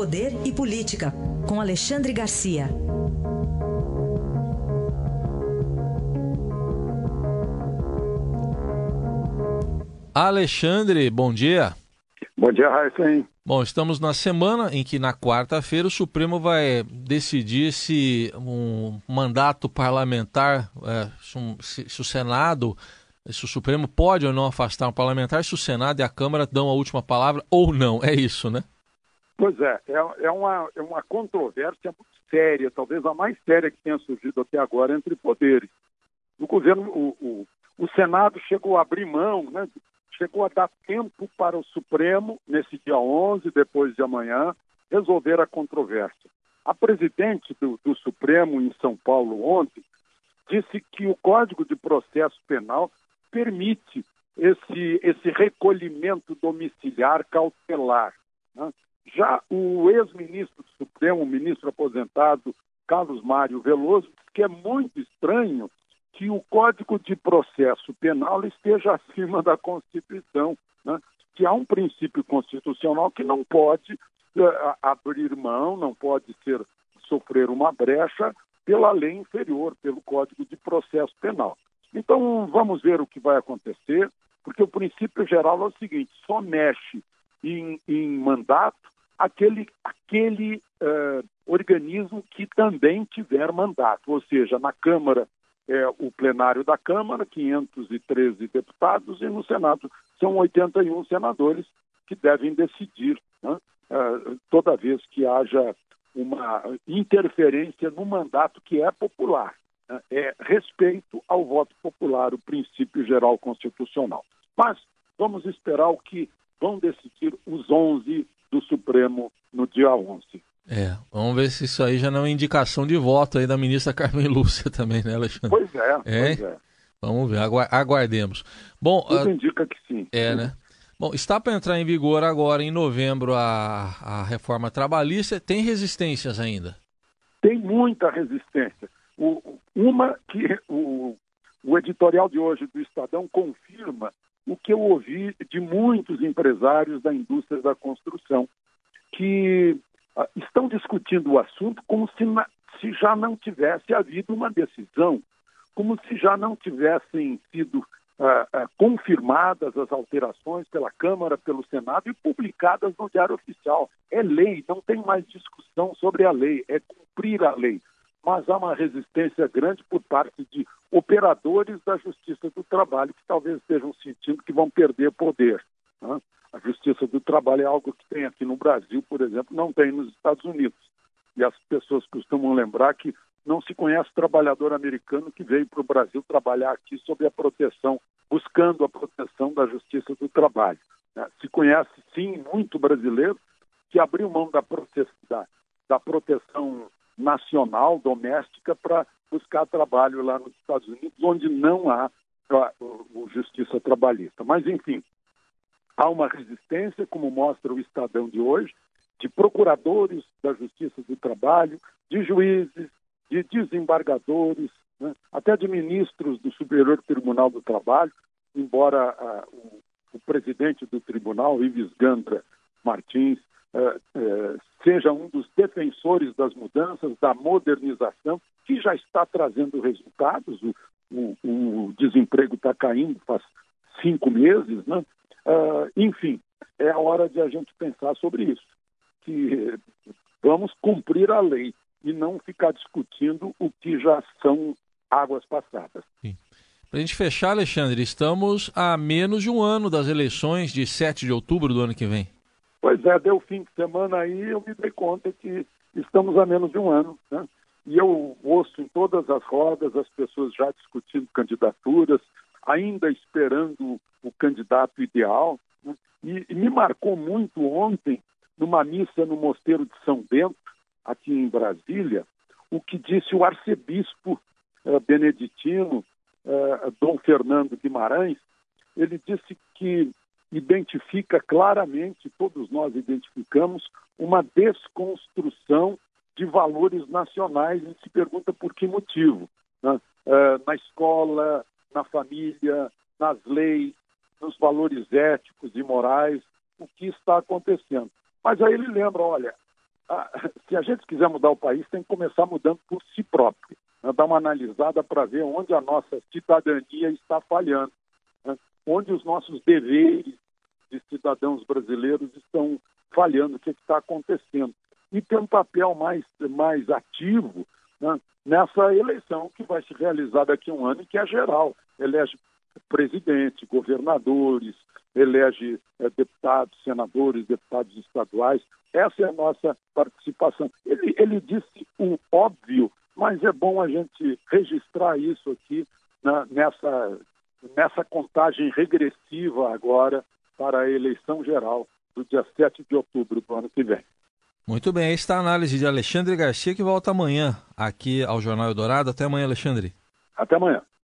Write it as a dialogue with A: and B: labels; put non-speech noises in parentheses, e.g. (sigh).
A: Poder e Política, com Alexandre Garcia.
B: Alexandre, bom dia.
C: Bom dia, Raíssa.
B: Bom, estamos na semana em que na quarta-feira o Supremo vai decidir se um mandato parlamentar, é, se, se, o Senado, se o Supremo pode ou não afastar um parlamentar, se o Senado e a Câmara dão a última palavra ou não. É isso, né?
C: Pois é, é, é, uma, é uma controvérsia muito séria, talvez a mais séria que tenha surgido até agora entre poderes. O governo, o, o, o Senado chegou a abrir mão, né, chegou a dar tempo para o Supremo, nesse dia 11, depois de amanhã, resolver a controvérsia. A presidente do, do Supremo em São Paulo ontem disse que o Código de Processo Penal permite esse, esse recolhimento domiciliar cautelar. Né? Já o ex-ministro Supremo, o ministro aposentado Carlos Mário Veloso, que é muito estranho que o Código de Processo Penal esteja acima da Constituição, né? que há um princípio constitucional que não pode uh, abrir mão, não pode ser sofrer uma brecha pela lei inferior, pelo Código de Processo Penal. Então, vamos ver o que vai acontecer, porque o princípio geral é o seguinte: só mexe em, em mandato aquele, aquele uh, organismo que também tiver mandato, ou seja, na Câmara é o plenário da Câmara, 513 deputados, e no Senado são 81 senadores que devem decidir né, uh, toda vez que haja uma interferência no mandato que é popular. Né, é respeito ao voto popular, o princípio geral constitucional. Mas vamos esperar o que vão decidir os 11 do Supremo no dia 11.
B: É, vamos ver se isso aí já não é indicação de voto aí da ministra Carmen (laughs) Lúcia também, né, Alexandre?
C: Pois é, é? pois é.
B: Vamos ver, aguardemos. Bom,
C: Tudo uh, indica que sim.
B: É, né? Bom, está para entrar em vigor agora em novembro a, a reforma trabalhista. Tem resistências ainda?
C: Tem muita resistência. O, uma que o, o editorial de hoje do Estadão confirma o que eu ouvi de muitos empresários da indústria da construção, que uh, estão discutindo o assunto como se, se já não tivesse havido uma decisão, como se já não tivessem sido uh, uh, confirmadas as alterações pela Câmara, pelo Senado e publicadas no Diário Oficial. É lei, não tem mais discussão sobre a lei, é cumprir a lei mas há uma resistência grande por parte de operadores da Justiça do Trabalho que talvez estejam sentindo que vão perder poder. Né? A Justiça do Trabalho é algo que tem aqui no Brasil, por exemplo, não tem nos Estados Unidos. E as pessoas costumam lembrar que não se conhece trabalhador americano que veio para o Brasil trabalhar aqui sob a proteção, buscando a proteção da Justiça do Trabalho. Né? Se conhece, sim, muito brasileiro que abriu mão da, da, da proteção nacional, doméstica, para buscar trabalho lá nos Estados Unidos, onde não há justiça trabalhista. Mas, enfim, há uma resistência, como mostra o Estadão de hoje, de procuradores da Justiça do Trabalho, de juízes, de desembargadores, né, até de ministros do Superior Tribunal do Trabalho, embora ah, o, o, presidente do tribunal, Ives Gandra Martins, eh, eh, seja um dos defensores das mudanças, da modernização, que já está trazendo resultados. O, o, o desemprego está caindo faz cinco meses, né? Uh, enfim, é a hora de a gente pensar sobre isso, que vamos cumprir a lei e não ficar discutindo o que já são águas passadas.
B: Para a gente fechar, Alexandre, estamos a menos de um ano das eleições de 7 de outubro do ano que vem.
C: Pois é, deu fim de semana aí eu me dei conta que estamos a menos de um ano, né? E eu ouço em todas as rodas as pessoas já discutindo candidaturas, ainda esperando o candidato ideal. Né? E, e, me marcou muito ontem, numa missa no Mosteiro de São Bento, aqui em Brasília, o que disse o arcebispo eh, beneditino, eh, Dom Fernando Guimarães. Ele disse que identifica claramente, todos nós identificamos, uma desconstrução de valores nacionais e se pergunta por que motivo. Né? É, na escola, na família, nas leis, nos valores éticos e morais, o que está acontecendo. Mas aí ele lembra, olha, (laughs) se a gente quiser mudar o país, tem que começar mudando por si próprio. Né? Dar uma analisada para ver onde a nossa cidadania está falhando, né? onde os nossos deveres de cidadãos brasileiros estão falhando, o que está acontecendo. E ter um papel mais, mais ativo né? nessa eleição que vai se realizar daqui a um ano e que é geral. Elege presidente, governadores, elege é, deputados, senadores, deputados estaduais. Essa é a nossa participação. Ele, ele disse o óbvio, mas é bom a gente registrar isso aqui na, nessa, nessa contagem regressiva agora para a eleição geral do dia 7 de outubro do ano que vem.
B: Muito bem, esta a análise de Alexandre Garcia que volta amanhã aqui ao Jornal Eldorado. Até amanhã, Alexandre.
C: Até amanhã.